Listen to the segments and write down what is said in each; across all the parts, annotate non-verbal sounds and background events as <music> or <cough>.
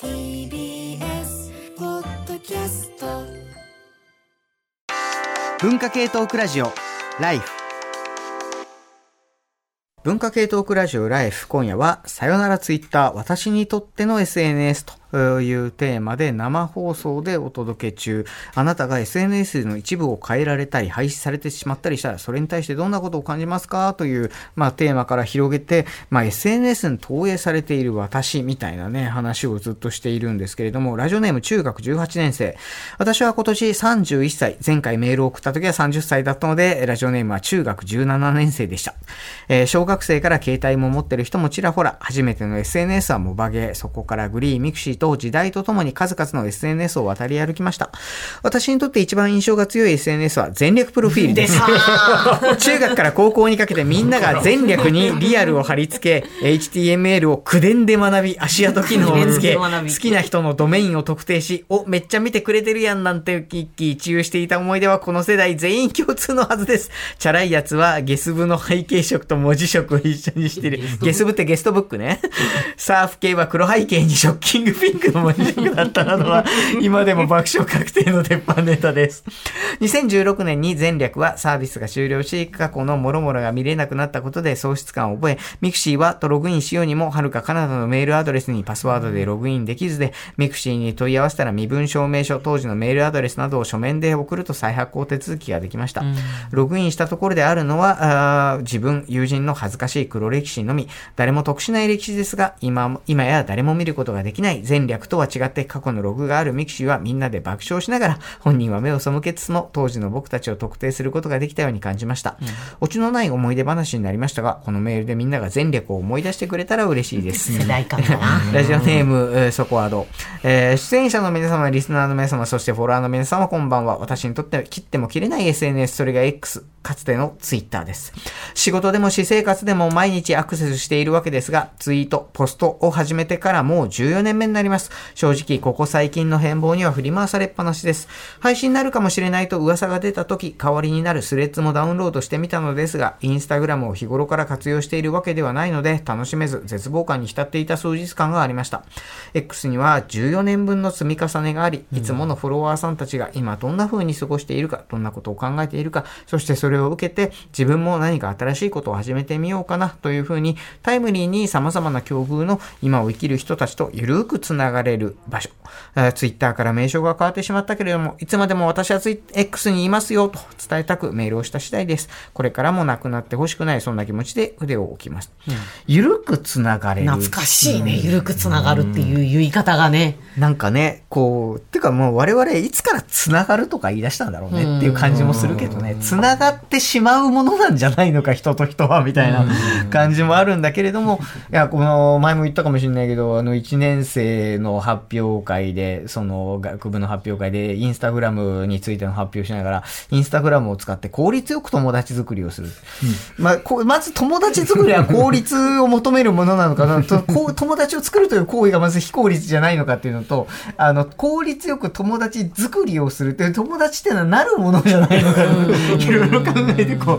TBS ポッドキャスト文化系トークラジオライフ。文化系トークラジオライフ。今夜はさよならツイッター私にとっての SNS とというテーマで生放送でお届け中。あなたが SNS の一部を変えられたり廃止されてしまったりしたらそれに対してどんなことを感じますか？という、まあ、テーマから広げて、まあ、SNS に投影されている私みたいなね話をずっとしているんですけれどもラジオネーム中学18年生。私は今年31歳。前回メールを送った時は30歳だったのでラジオネームは中学17年生でした、えー小学生から携帯も持ってる人もちらほら。初めての SNS はモバゲー。そこから GREE mixi と時代とともに数々の SNS を渡り歩きました。私にとって一番印象が強い SNS は前略プロフィールです。<laughs> 中学から高校にかけてみんなが前略にリアルを貼り付け HTML を口伝で学び足跡機能をつけ好きな人のドメインを特定しおめっちゃ見てくれてるやんなんて一喜一憂していた思い出はこの世代全員共通のはずです。チャラいやつはゲスブの背景色と文字色を一緒にしてる。ゲスブってゲストブックね。サーフ系は黒背景にショッキングピンクのだったなどは <laughs> 今でも爆笑確定の鉄板ネタです。2016年に前略はサービスが終了し過去の諸々が見れなくなったことで喪失感を覚えミクシーはとログインしようにもはるか彼方のメールアドレスにパスワードでログインできずでミクシーに問い合わせたら身分証明書当時のメールアドレスなどを書面で送ると再発行手続きができました、ログインしたところであるのは自分友人の恥ずかしい黒歴史のみ。誰も得しない歴史ですが今も今や誰も見ることができない前略とは違って過去のログがあるミクシーはみんなで爆笑しながら本人は目を背けつつも当時の僕たちを特定することができたように感じました、オチのない思い出話になりましたがこのメールでみんなが前略を思い出してくれたら嬉しいです <laughs> 世代間だな。ラジオネーム、えーそこはどう、えー出演者の皆様、リスナーの皆様、そしてフォロワーの皆様、こんばんは。私にとって切っても切れない SNS、それが X、かつての Twitter です。仕事でも私生活でも毎日アクセスしているわけですが、ツイート、ポストを始めてからもう14年目になります。正直、ここ最近の変貌には振り回されっぱなしです。配信になるかもしれないと噂が出た時、代わりになるスレッズもダウンロードしてみたのですが、インスタグラムを日頃から活用しているわけではないので、楽しめず絶望感に浸っていた数日間がありました。X には14年分の積み重ねがあり、いつものフォロワーさんたちが今どんな風に過ごしているか、どんなことを考えているか、そしてそれを受けて自分も何か新しいことを始めてみようかなという風にタイムリーに様々な境遇の今を生きる人たちとゆるくつながれる場所。ツイッターから名称が変わってしまったけれども、いつまでも私はツイ X にいますよと伝えたくメールをした次第です。これからもなくなってほしくない、そんな気持ちで腕を置きます。ゆるくつながれる。懐かしいね。ゆるくつながるっていう言い方がね。なんかね、こう、てかもう我々いつから繋がるとか言い出したんだろうねっていう感じもするけどね、繋がってしまうものなんじゃないのか、人と人は、みたいな感じもあるんだけれども、いや、この、前も言ったかもしれないけど、あの、1年生の発表会で、その、学部の発表会で、インスタグラムについての発表しながら、インスタグラムを使って効率よく友達作りをする。まあ、こうまず友達作りは効率を求めるものなのかなと、<laughs> 友達を作るという行為がまず非効率じゃないのかっていうのと、あの、効率よく友達作りをするっていう友達っていうのはなるものじゃないのかいろいろ考えてこう、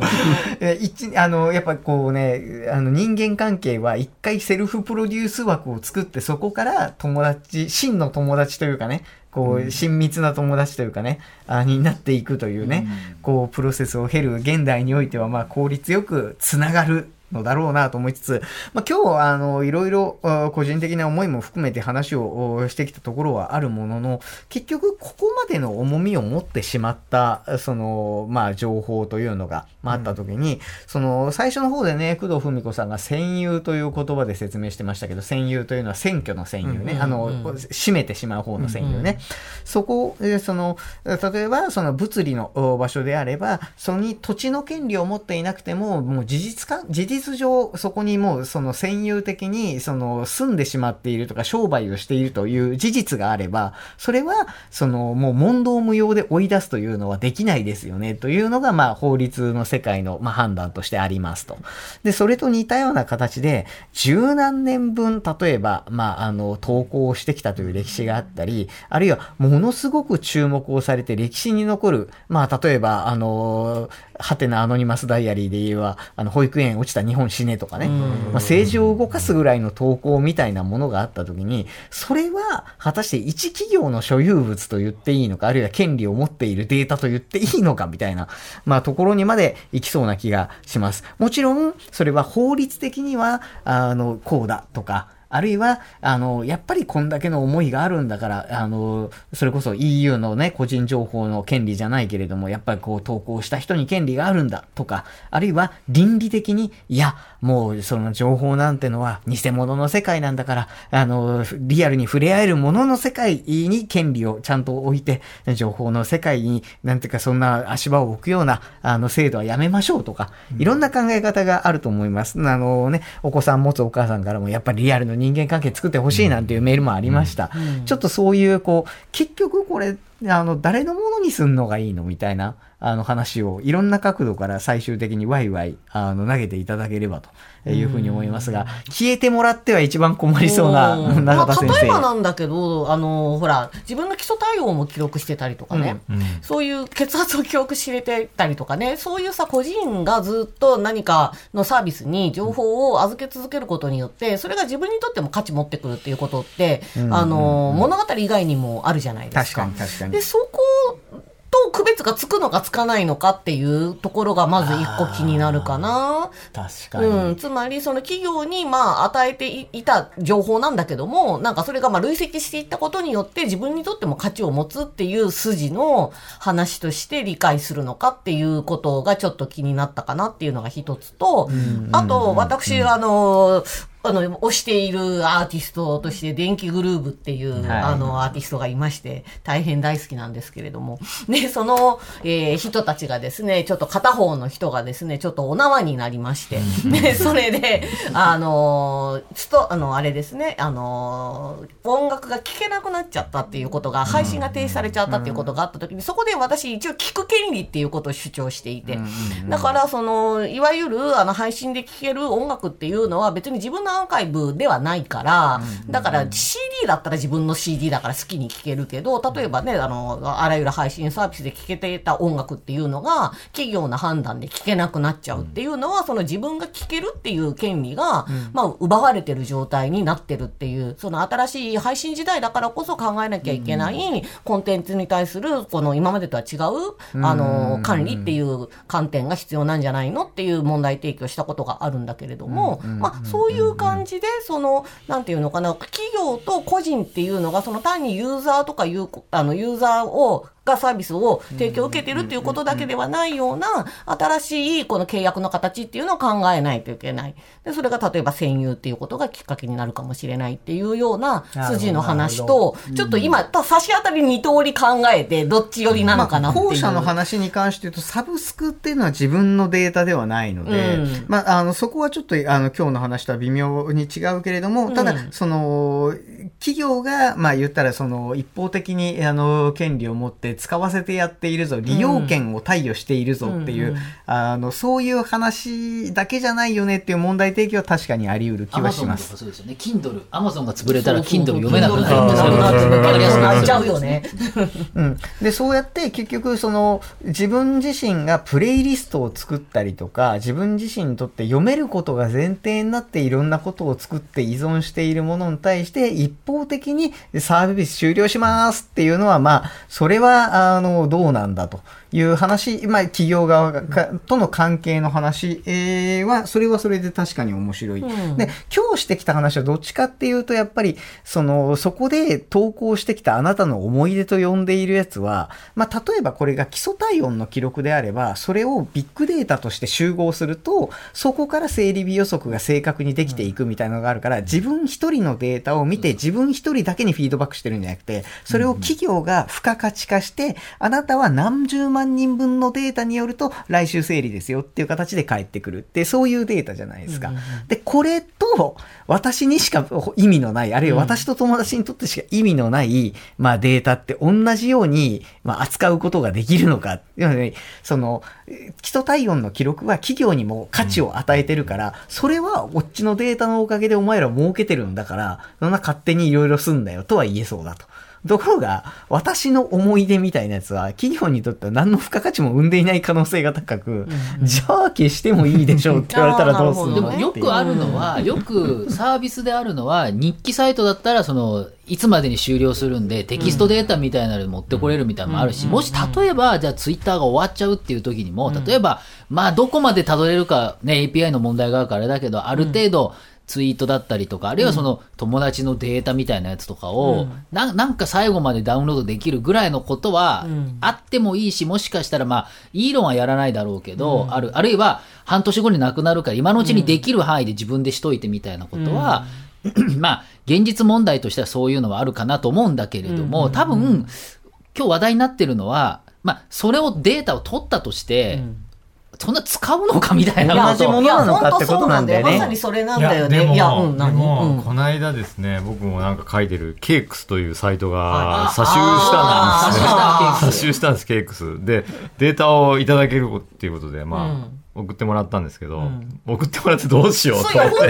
え一、あの、やっぱこうね、あの人間関係は一回セルフプロデュース枠を作ってそこから友達、真の友達というかね、こう、親密な友達というかね、あになっていくというね、こう、プロセスを経る現代においては、まあ、効率よくつながるのだろうなと思いつつ、まあ、今日はあのいろいろあ個人的な思いも含めて話をおしてきたところはあるものの結局ここまでの重みを持ってしまったその、まあ、情報というのが、まあ、あった時に、その最初の方でね工藤文子さんが戦友という言葉で説明してましたけど戦友というのは選挙の戦友ね、あの締めてしまう方の戦友ね、そこえその例えばその物理のお場所であればそのに土地の権利を持っていなくてももう事実か事実実上、そこにもうその占有的にその住んでしまっているとか商売をしているという事実があれば、それはそのもう問答無用で追い出すというのはできないですよね。というのがまあ法律の世界のまあ判断としてありますと。で、それと似たような形で、十何年分、例えば、まあ、あの、投稿をしてきたという歴史があったり、あるいはものすごく注目をされて歴史に残る、まあ、例えば、あの、ハテナアノニマスダイアリーで言えば、あの、保育園落ちた日本死ねとかね、まあ、政治を動かすぐらいの投稿みたいなものがあったときに、それは果たして一企業の所有物と言っていいのか、あるいは権利を持っているデータと言っていいのかみたいな、まあ、ところにまで行きそうな気がします。もちろん、それは法律的には、あの、こうだとか、あるいは、あの、やっぱりこんだけの思いがあるんだから、あの、それこそ EU のね、個人情報の権利じゃないけれども、やっぱりこう投稿した人に権利があるんだとか、あるいは倫理的に、いや、もうその情報なんてのは偽物の世界なんだから、あの、リアルに触れ合えるものの世界に権利をちゃんと置いて、情報の世界に、なんていうかそんな足場を置くような、あの、制度はやめましょうとか、いろんな考え方があると思います。あのね、お子さん持つお母さんからも、やっぱりリアルの間関係作ってほしいなんていうメールもありました。ちょっとそういう、こう、結局これ、あの、誰のものにすんのがいいのみたいな、あの話をいろんな角度から最終的にワイワイ、あの、投げていただければというふうに思いますが、消えてもらっては一番困りそうな <laughs> 田先生。まあ、例えばなんだけど、あの、ほら、自分の基礎体温も記録してたりとかね、そういう血圧を記録してたりとかね、そういうさ、個人がずっと何かのサービスに情報を預け続けることによって、それが自分にとっても価値持ってくるっていうことって、あの、物語以外にもあるじゃないですか。確かに確かにで、そこと区別がつくのかつかないのかっていうところがまず一個気になるかな。確かに。うん、つまりその企業にまあ与えていいた情報なんだけども、なんかそれがまあ累積していったことによって自分にとっても価値を持つっていう筋の話として理解するのかっていうことがちょっと気になったかなっていうのが一つと、あと私、あの、あの、推しているアーティストとして、電気グルーブっていう、はい。あの、アーティストがいまして、大変大好きなんですけれども。<laughs> で、その、えー人たちがですね、ちょっと片方の人がですね、ちょっとお縄になりまして、で、それで、あの、ちょっと、あの、あれですね、あの、音楽が聴けなくなっちゃったっていうことが、配信が停止されちゃったっていうことがあった時に、そこで私一応聞く権利っていうことを主張していて、だから、その、いわゆる、あの、配信で聴ける音楽っていうのは別に自分のアーカイブではないから、だから CD だったら自分の CD だから好きに聴けるけど、例えばね、あの、あらゆる配信サービスで聴けていた音楽っていうのが、企業の判断で聴けなくなっちゃうっていうのは、その自分が聴けるっていう権利が、まあ、奪われてる状態になってるっていう、その新しい配信時代だからこそ考えなきゃいけないコンテンツに対する、この今までとは違う、あの、管理っていう観点が必要なんじゃないのっていう問題提起をしたことがあるんだけれども、まあ、そういう感じで、その、なんていうのかな、企業と個人っていうのが、その単にユーザーとかいう、あの、ユーザーを、がサービスを提供を受けてるっていうことだけではないような、新しいこの契約の形っていうのを考えないといけない。で、それが例えば占有っていうことがきっかけになるかもしれないっていうような筋の話と、ちょっと今、差し当たり二通り考えて、どっち寄りなのかなっていう。後者の話に関して言うと、サブスクっていうのは自分のデータではないので、うんまあ、あの、そこはちょっと、あの、今日の話とは微妙に違うけれども、ただ、うんその、企業が、まあ言ったら、その、一方的に、あの、権利を持って使わせてやっているぞ、利用権を貸与しているぞっていう、うんうん。あの、そういう話だけじゃないよねっていう問題提起は確かにあり得る気はします。か。そうですよね。Kindle、Amazon が潰れたら Kindle 読めなくなる。ちゃうよね。うん、でそうやって結局その自分自身がプレイリストを作ったりとか自分自身にとって読めることが前提になっていろんなことを作って依存しているものに対して一方的にサービス終了しますっていうのはまあそれはあのどうなんだという話、まあ、企業側がとの関係の話、えーはそれはそれで確かに面白い。うんで今日してきた話はどっちかっていうとやっぱりそのそこで投稿してきたあなたの思い出と呼んでいるやつは、まあ、例えばこれが基礎体温の記録であればそれをビッグデータとして集合するとそこから生理日予測が正確にできていくみたいなのがあるから自分一人のデータを見て自分一人だけにフィードバックしてるんじゃなくてそれを企業が付加価値化してあなたは何十万万人分のデータによると、来週整理ですよっていう形で返ってくるって、そういうデータじゃないですか。で、これと、私にしか意味のない、あるいは私と友達にとってしか意味のない、まあデータって同じように、まあ扱うことができるのか。要するにその、え基礎体温の記録は企業にも価値を与えてるから、それはこっちのデータのおかげでお前ら儲けてるんだから、そんな勝手にいろいろすんだよとは言えそうだと。ところが、私の思い出みたいなやつは、企業にとっては何の付加価値も生んでいない可能性が高く、じゃあ消してもいいでしょうって言われたらどうする <laughs> でのもよくあるのは、よくサービスであるのは、日記サイトだったら、その、いつまでに終了するんで、テキストデータみたいなのに持ってこれるみたいなのもあるし、もし例えば、じゃあツイッターが終わっちゃうっていう時にも、例えば、まあどこまでたどれるか、ね、API の問題があるからあれだけど、ある程度、ツイートだったりとか、あるいはその友達のデータみたいなやつとかを、ななんか最後までダウンロードできるぐらいのことはあってもいいし、もしかしたらまあ、イーロンはやらないだろうけど、ある、あるいは半年後になくなるから、今のうちにできる範囲で自分でしといてみたいなことは、<clears throat> まあ、現実問題としてはそういうのはあるかなと思うんだけれども、多分、今日話題になってるのは、まあ、それをデータを取ったとして、そんな使うのかみたいなこと。同じものなのかってことなんだよね。まさにそれなんだよね。でもいや、うん、何？でもうん。この間ですね、僕もなんか書いてるケークスというサイトはい。が詐集したんですね。あー詐集 <laughs> したんです、ケークス。で、データをいただけるっていうことで、まあ、送ってもらったんですけど、送ってもらってどうしようと思って。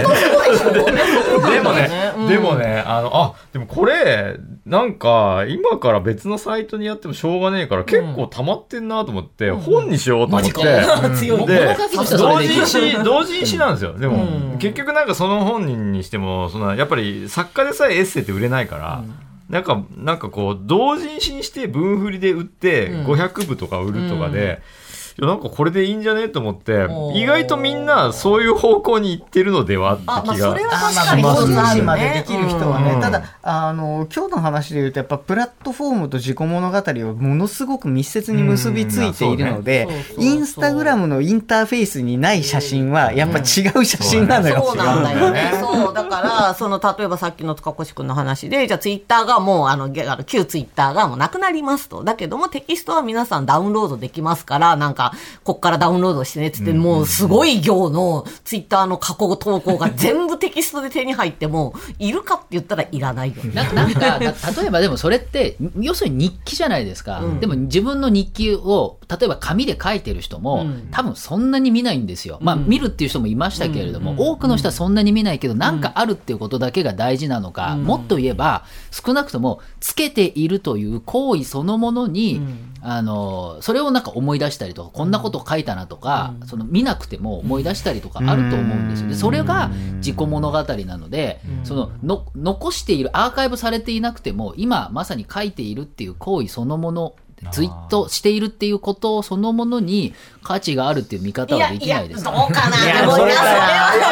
でもね、うんでもね、あの、あ、でもこれ、なんか、今から別のサイトにやってもしょうがねえから、結構溜まってんなと思って、本にしようと思って。で同人誌、同人誌なんですよ。でも、結局なんかその本人にしても、そのやっぱり作家でさえエッセイって売れないから、なんか、なんかこう、同人誌にして分振りで売って、500部とか売るとかで、いやなんかこれでいいんじゃね？と思って意外とみんなそういう方向に行ってるのでは？ってあ、まあ、気が。それは確まあかにまあ同一つある人誌まででね。きる人はね、うんただあの今日の話で言うとやっぱプラットフォームと自己物語はものすごく密接に結びついているのでうんそうねそうそうそうインスタグラムのインターフェースにない写真はやっぱ違う写真なのよ。そうなんだよね。そう。だから、その、例えばさっきの塚越くんの話で、じゃあツイッターがもう、あの、げあの旧ツイッターがもうなくなりますと。だけどもテキストは皆さんダウンロードできますから、なんか、こっからダウンロードしてねってって、もうすごい行のツイッターの過去投稿が全部テキストで手に入っても、いるかって言ったらいらないよね。<laughs> ななんか、た例えばでもそれって、要するに日記じゃないですか。でも自分の日記を、例えば紙で書いてる人も、多分そんなに見ないんですよ。まあ見るっていう人もいましたけれども、多くの人はそんなに見ないけど、なんかあるっていうことだけが大事なのか、もっと言えば、少なくとも、つけているという行為そのものに、あの、それをなんか思い出したりとか、こんなこと書いたなとか、その見なくても思い出したりとかあると思うんですよ。で、それが自己物語なので、そのの、残している、アーカイブされていなくても、今まさに書いているっていう行為そのもの、ツイートしているっていうことそのものに価値があるっていう見方はできないですどかうかな。いやそれは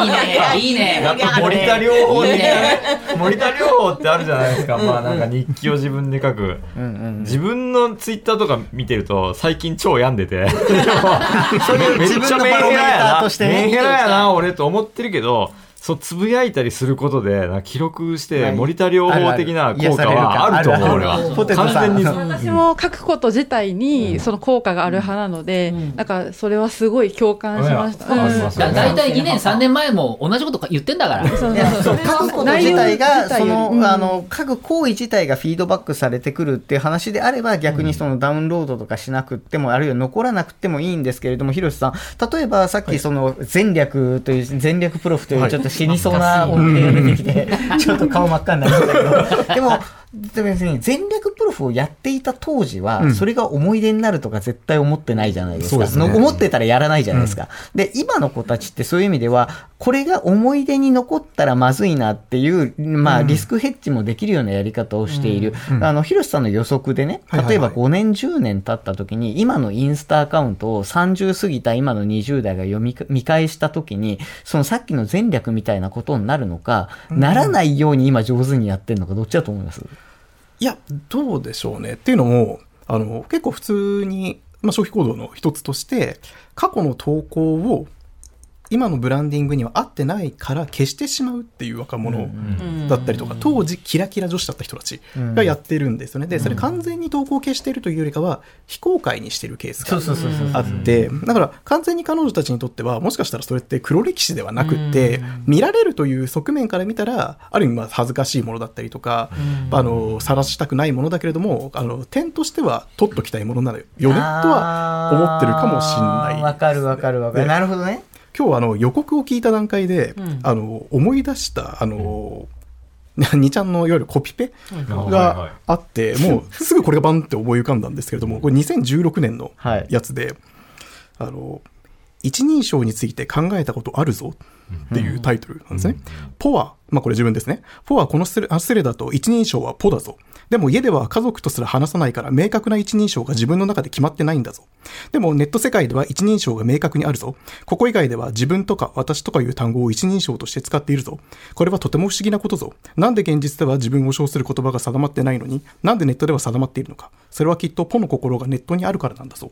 あると思う俺はなんかいいね。やっぱ森田療法的な森田療法ってあるじゃないですか。まあなんか日記を自分で書く。自分のツイッターとか見てると最近超病んでて。めっちゃメンヘラやなメンヘラやな、俺と思ってるけど、そう、つぶやいたりすることで、記録して、森田療法的な効果はあると思う、俺は。完全に。私も書くこと自体にその効果がある派なので、なんかそれはすごい共感しました。うん。うんだ大体2年3年前も同じこと言ってんだから。そうそういやそうれは書くこと自体がその、あの書く行為自体がフィードバックされてくるっていう話であれば逆にそのダウンロードとかしなくっても、あるいは残らなくてもいいんですけれども広瀬さん。例えばさっきその前略という前略プロフというちょっと死にそうな音程が出てきて、ちょっと顔真っ赤になりましたけど。<laughs> でも別に前略プロフをやっていた当時は、それが思い出になるとか絶対思ってないじゃないですか。すね。の思ってたらやらないじゃないですか。で、今の子たちってそういう意味では、これが思い出に残ったらまずいなっていう、まあ、リスクヘッジもできるようなやり方をしている。あの、広瀬さんの予測でね、例えば5年、10年経った時に、今のインスタアカウントを30過ぎた今の20代が読み見返した時に、そのさっきの前略みたいなことになるのか、ならないように今上手にやってるのか、どっちだと思います？いや、どうでしょうね。っていうのも、あの、結構普通に、まあ、消費行動の一つとして、過去の投稿を今のブランディングには合ってないから消してしまうっていう若者だったりとか、当時キラキラ女子だった人たちがやってるんですよね。で、それ完全に投稿を消してるというよりかは、非公開にしてるケースがあって、だから完全に彼女たちにとっては、もしかしたらそれって黒歴史ではなくって、見られるという側面から見たら、ある意味まあ恥ずかしいものだったりとか、あの、晒したくないものだけれども、あの、点としては取っときたいものなのよ。ね、とは思ってるかもしれない。ね、わかるわかるわかる。でなるほどね。今日はあの予告を聞いた段階で、あの思い出したあの、2ちゃんのいわゆるコピペがあって、もうすぐこれがバンって思い浮かんだんですけれども、これ2016年のはい。やつで、あの、一人称について考えたことあるぞ。っっていうタイトルなんですね。ポは、まあこれ自分ですね。ポはこのスレスレだと一人称はポだぞ。でも家では家族とすら話さないから明確な一人称が自分の中で決まってないんだぞ。でもネット世界では一人称が明確にあるぞ。ここ以外では自分とか私とかいう単語を一人称として使っているぞ。これはとても不思議なことぞ。なんで現実では自分を称する言葉が定まってないのに、なんでネットでは定まっているのか。それはきっとポの心がネットにあるからなんだぞ。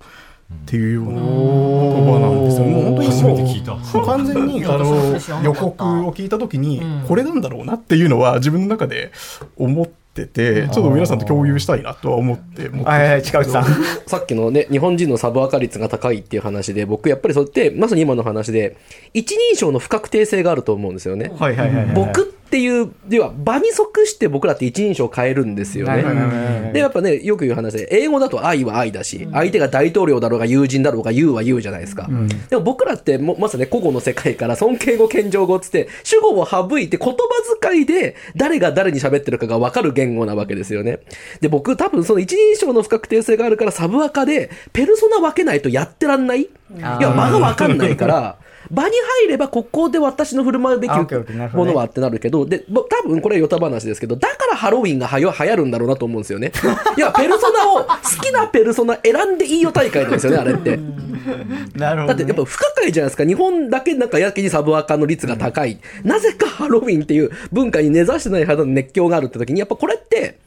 っていうような言葉なんですよ。もう本当に初めて聞いた完全にあの予告を聞いたときに、これなんだろうなっていうのは自分の中で思ってて、ちょっと皆さんと共有したいなとは思って持ってはいはい、近内さん。<laughs> さっきのね、日本人のサブアカ率が高いっていう話で、僕やっぱりそうやって、まさに今の話で、一人称の不確定性があると思うんですよね。はいはいはいはい。僕っていう、では場に即して僕らって一人称変えるんですよね。で、やっぱね、よく言う話で、英語だと愛は愛だし、相手が大統領だろうが友人だろうが言うは言うじゃないですか。でも僕らっても、まさにね、古語の世界から尊敬語、謙譲語っつって、主語を省いて言葉遣いで誰が誰に喋ってるかが分かる言語なわけですよね。で、僕多分その一人称の不確定性があるからサブアカで、ペルソナ分けないとやってらんない？いや、間が分かんないから、場に入ればここで私の振る舞うべきものはってなるけど、で、ぼ多分これはヨタ話ですけど、だからハロウィンがはよ流行るんだろうなと思うんですよね。<laughs> いや、ペルソナを、好きなペルソナ選んでいいよ <laughs> 大会なんですよね、あれって。なるほど、ね。だってやっぱ不可解じゃないですか。日本だけなんかやけにサブアカの率が高い。なぜかハロウィンっていう文化に根ざしてないはずの熱狂があるって時に、やっぱこれって、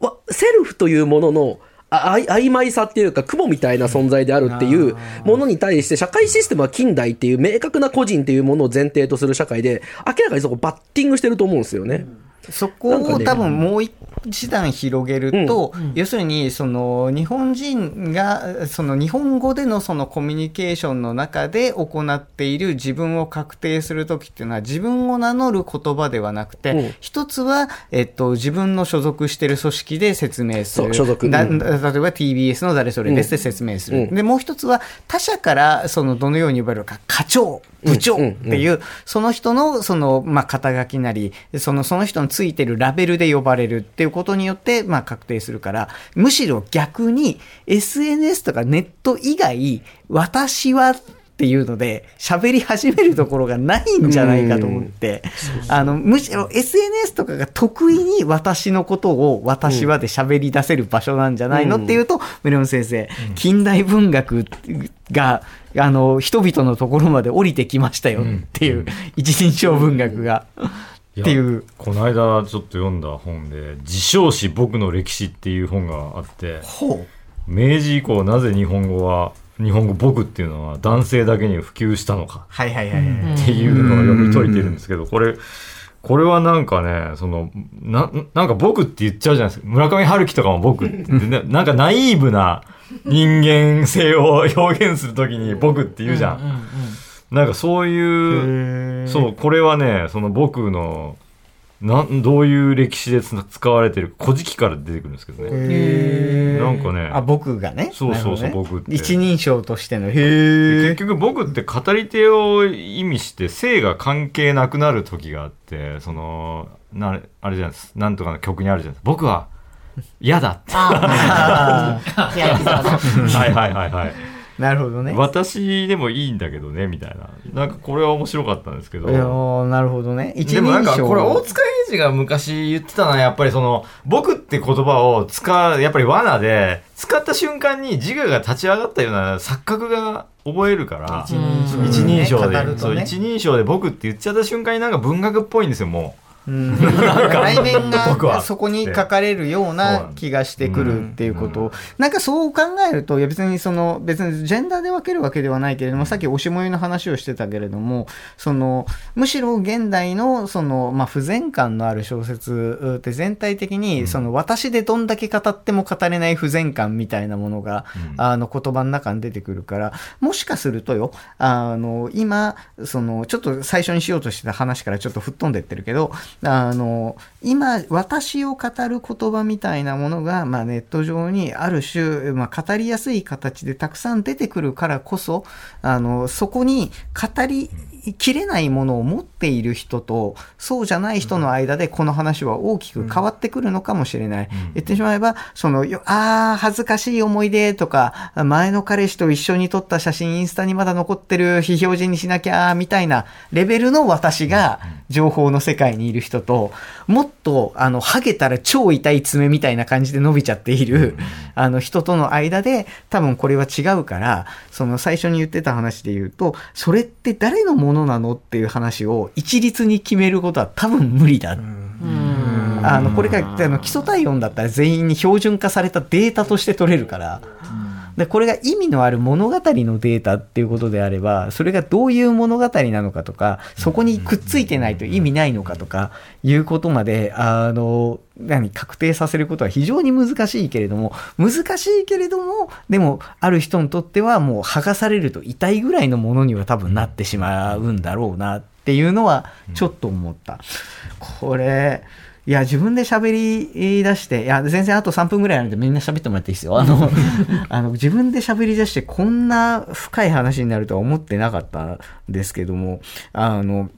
わセルフというものの、あ曖昧さっていうか雲みたいな存在であるっていうものに対して社会システムは近代っていう明確な個人っていうものを前提とする社会で明らかにそこバッティングしてると思うんですよね。そこを多分もう一段広げると、要するにその日本人がその日本語でのそのコミュニケーションの中で行っている自分を確定する時っていうのは自分を名乗る言葉ではなくて、うん。一つは、えっと、自分の所属している組織で説明する。そうん例えば TBS の誰それですって説明する。うん。で、もう一つは他者からそのどのように呼ばれるか、課長、部長っていう、その人のその、まあ、肩書きなり、その、その人のついてるラベルで呼ばれるっていうことによって、まあ、確定するから、むしろ逆に SNS とかネット以外、私はっていうので喋り始めるところがないんじゃないかと思って、あの、むしろ SNS とかが得意に私のことを私はで喋り出せる場所なんじゃないのっていうと、メロン先生、近代文学が、あの、人々のところまで降りてきましたよっていう、一人称文学が。っていう。この間ちょっと読んだ本で「自称史僕の歴史」っていう本があってほ明治以降なぜ日本語は日本語僕っていうのは男性だけに普及したのか。っていうのを読み解いてるんですけど、これ、これはなんかね、その、な、なんか僕って言っちゃうじゃないですか。村上春樹とかも僕って、ねなんかナイーブな人間性を表現するときに僕って言うじゃん。なんかそういう、そう、これはね、その僕の、なん、どういう歴史でつ使われてる、古事記から出てくるんですけどね。なんかね、あ、僕がね。そうそうそうね僕って一人称としての。へでえ結。局僕って語り手を意味して性が関係なくなる時があってそのなあれじゃないですなんとかの曲にあるじゃないですか僕は嫌だって。<laughs> <laughs> はいはいはいはい <laughs> なるほどね。私でもいいんだけどねみたいななんかこれは面白かったんですけどなるほどね。一でもなん。かこれ大塚英二が昔言ってたのはやっぱりその僕って言葉を使うやっぱり罠で使った瞬間に自我が立ち上がったような錯覚が覚えるから一人称で、一人称で僕って言っちゃった瞬間になんか文学っぽいんですよもうん、内面僕は。がそこに書かれるような気がしてくるっていうこと。を、なんかそう考えると、いや別にその、別にジェンダーで分けるわけではないけれども、さっきおしもゆの話をしてたけれども、その、むしろ現代の、その、まあ、不全感のある小説って全体的に、その、私でどんだけ語っても語れない不全感みたいなものが、あの、言葉の中に出てくるから、もしかするとよ、あの、今、その、ちょっと最初にしようとしてた話からちょっと吹っ飛んでってるけど、あの、今、私を語る言葉みたいなものが、まあ、ネット上にある種、まあ、語りやすい形でたくさん出てくるからこそ、あの、そこに語りきれないものを持っている人と、そうじゃない人の間でこの話は大きく変わってくるのかもしれない。言ってしまえば、その、よああ、恥ずかしい思い出とか、前の彼氏と一緒に撮った写真インスタにまだ残ってる非表示にしなきゃ、みたいなレベルの私が情報の世界にいる人と、もっと、あの、ハゲたら超痛い爪みたいな感じで伸びちゃっている、あの、人との間で、多分これは違うから、その最初に言ってた話で言うと、それって誰のものなのっていう話を一律に決めることは多分無理だ。あの、これが、あの、基礎体温だったら全員に標準化されたデータとして取れるから、で、これが意味のある物語のデータっていうことであれば、それがどういう物語なのかとか、そこにくっついてないと意味ないのかとか、いうことまで、あの、何、確定させることは非常に難しいけれども、難しいけれども、でも、ある人にとってはもう剥がされると痛いぐらいのものには多分なってしまうんだろうなっていうのは、ちょっと思った。これ、いや、自分で喋り出して、いや、全然あと3分ぐらいあるんでみんな喋ってもらっていいですよ。あの、<laughs> あの自分で喋り出してこんな深い話になるとは思ってなかったんですけども、あの、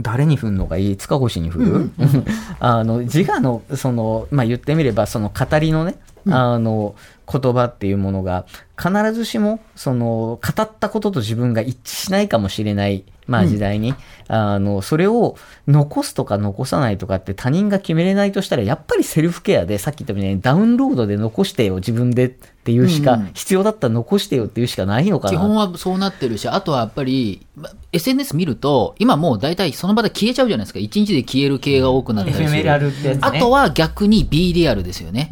誰に振るのがいい？塚越に振る、<laughs> あの、自我の、その、まあ、言ってみれば、その語りのね、あの、言葉っていうものが、必ずしも、その、語ったことと自分が一致しないかもしれない、まあ時代に、あの、それを残すとか残さないとかって他人が決めれないとしたら、やっぱりセルフケアで、さっき言ったみたいにダウンロードで残してよ、自分でっていうしか、うん。うん必要だったら残してよっていうしかないのかな。基本はそうなってるし、あとはやっぱり、ま SNS 見ると、今もう大体その場で消えちゃうじゃないですか。1日で消える系が多くなったりする。ねあとは逆に B リアルですよね。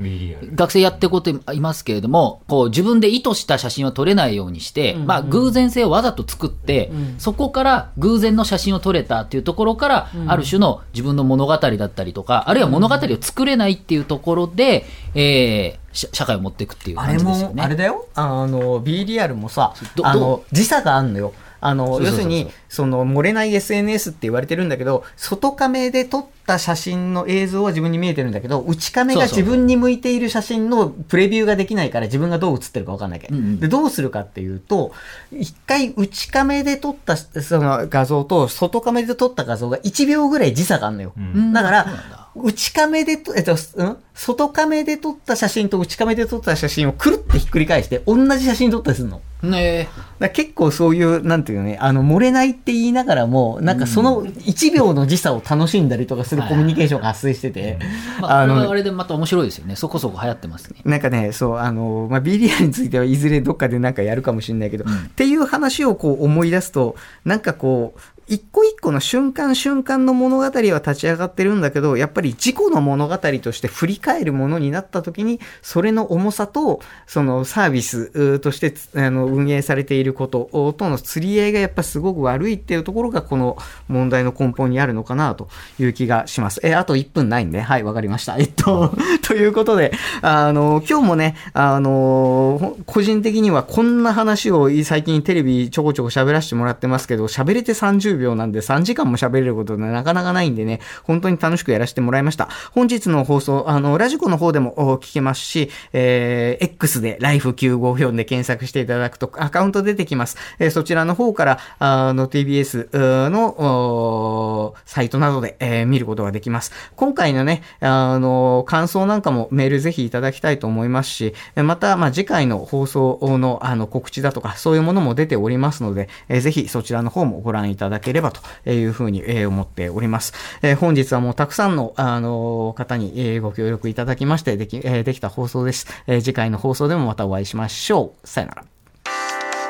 学生やってることいますけれども、こう自分で意図した写真を撮れないようにして、まあ偶然性をわざと作って、そこから偶然の写真を撮れたっていうところから、ある種の自分の物語だったりとか、あるいは物語を作れないっていうところで、えー社社会を持っていくっていうあれも、感じですよね。あれだよ。あの、B リアルもさど、あどの、時差があんのよ。あの、要するに、その、漏れない SNS って言われてるんだけど、外カメで撮った写真の映像は自分に見えてるんだけど、内カメが自分に向いている写真のプレビューができないから自分がどう写ってるかわかんないけ。ど、うんうん。で、どうするかっていうと、一回内カメで撮ったその画像と外カメで撮った画像が1秒ぐらい時差があるのよ。うん。だから内カメでと、えっと、うん？外カメで撮った写真と内カメで撮った写真をくるってひっくり返して、同じ写真撮ったりするの。ねだ結構そういう、なんていうのね、あの、漏れないって言いながらも、なんかその1秒の時差を楽しんだりとかするコミュニケーションが発生してて、まあ、あれはあの、れでまた面白いですよね。そこそこ流行ってますね。なんかね、そう、あの、まあ、ビリヤについてはいずれどっかでなんかやるかもしれないけど、っていう話をこう思い出すと、なんかこう、一個一個の瞬間瞬間の物語は立ち上がってるんだけど、やっぱり自己の物語として振り返るものになった時に、それの重さと、そのサービスとしてあの運営されていることとの釣り合いがやっぱすごく悪いっていうところがこの問題の根本にあるのかなという気がします。え、あと1分ないんで、はい、わかりました。えっと、<laughs> ということで、あの、今日もね、あの、個人的にはこんな話を最近テレビちょこちょこ喋らせてもらってますけど、喋れて30秒なんで3時間も喋れることなかなかないんでね、本当に楽しくやらせてもらいました。本日の放送、あの、ラジコの方でも聞けますし、えー、X で Life954 で検索していただくとアカウント出てきます。えーそちらの方から、あの、TBS のサイトなどで、えー見ることができます。今回のね、あの、感想なんかもメールぜひいただきたいと思いますし、えまた、まあ、次回の放送のあの告知だとか、そういうものも出ておりますので、えーぜひそちらの方もご覧いただければというふうに、えー思っております。えー本日はもうたくさんの、あの方に、えーご協力いただきまして、でき、えーできた放送です。えー次回の放送でもまたお会いしましょう。さよなら。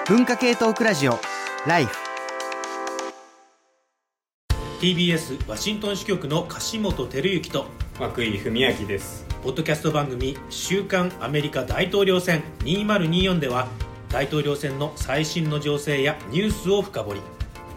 文化系トークラジオ、ライフ。TBS ワシントン支局の樫本照之と涌井文明ですポッドキャスト番組「週刊アメリカ大統領選2024」では大統領選の最新の情勢やニュースを深掘り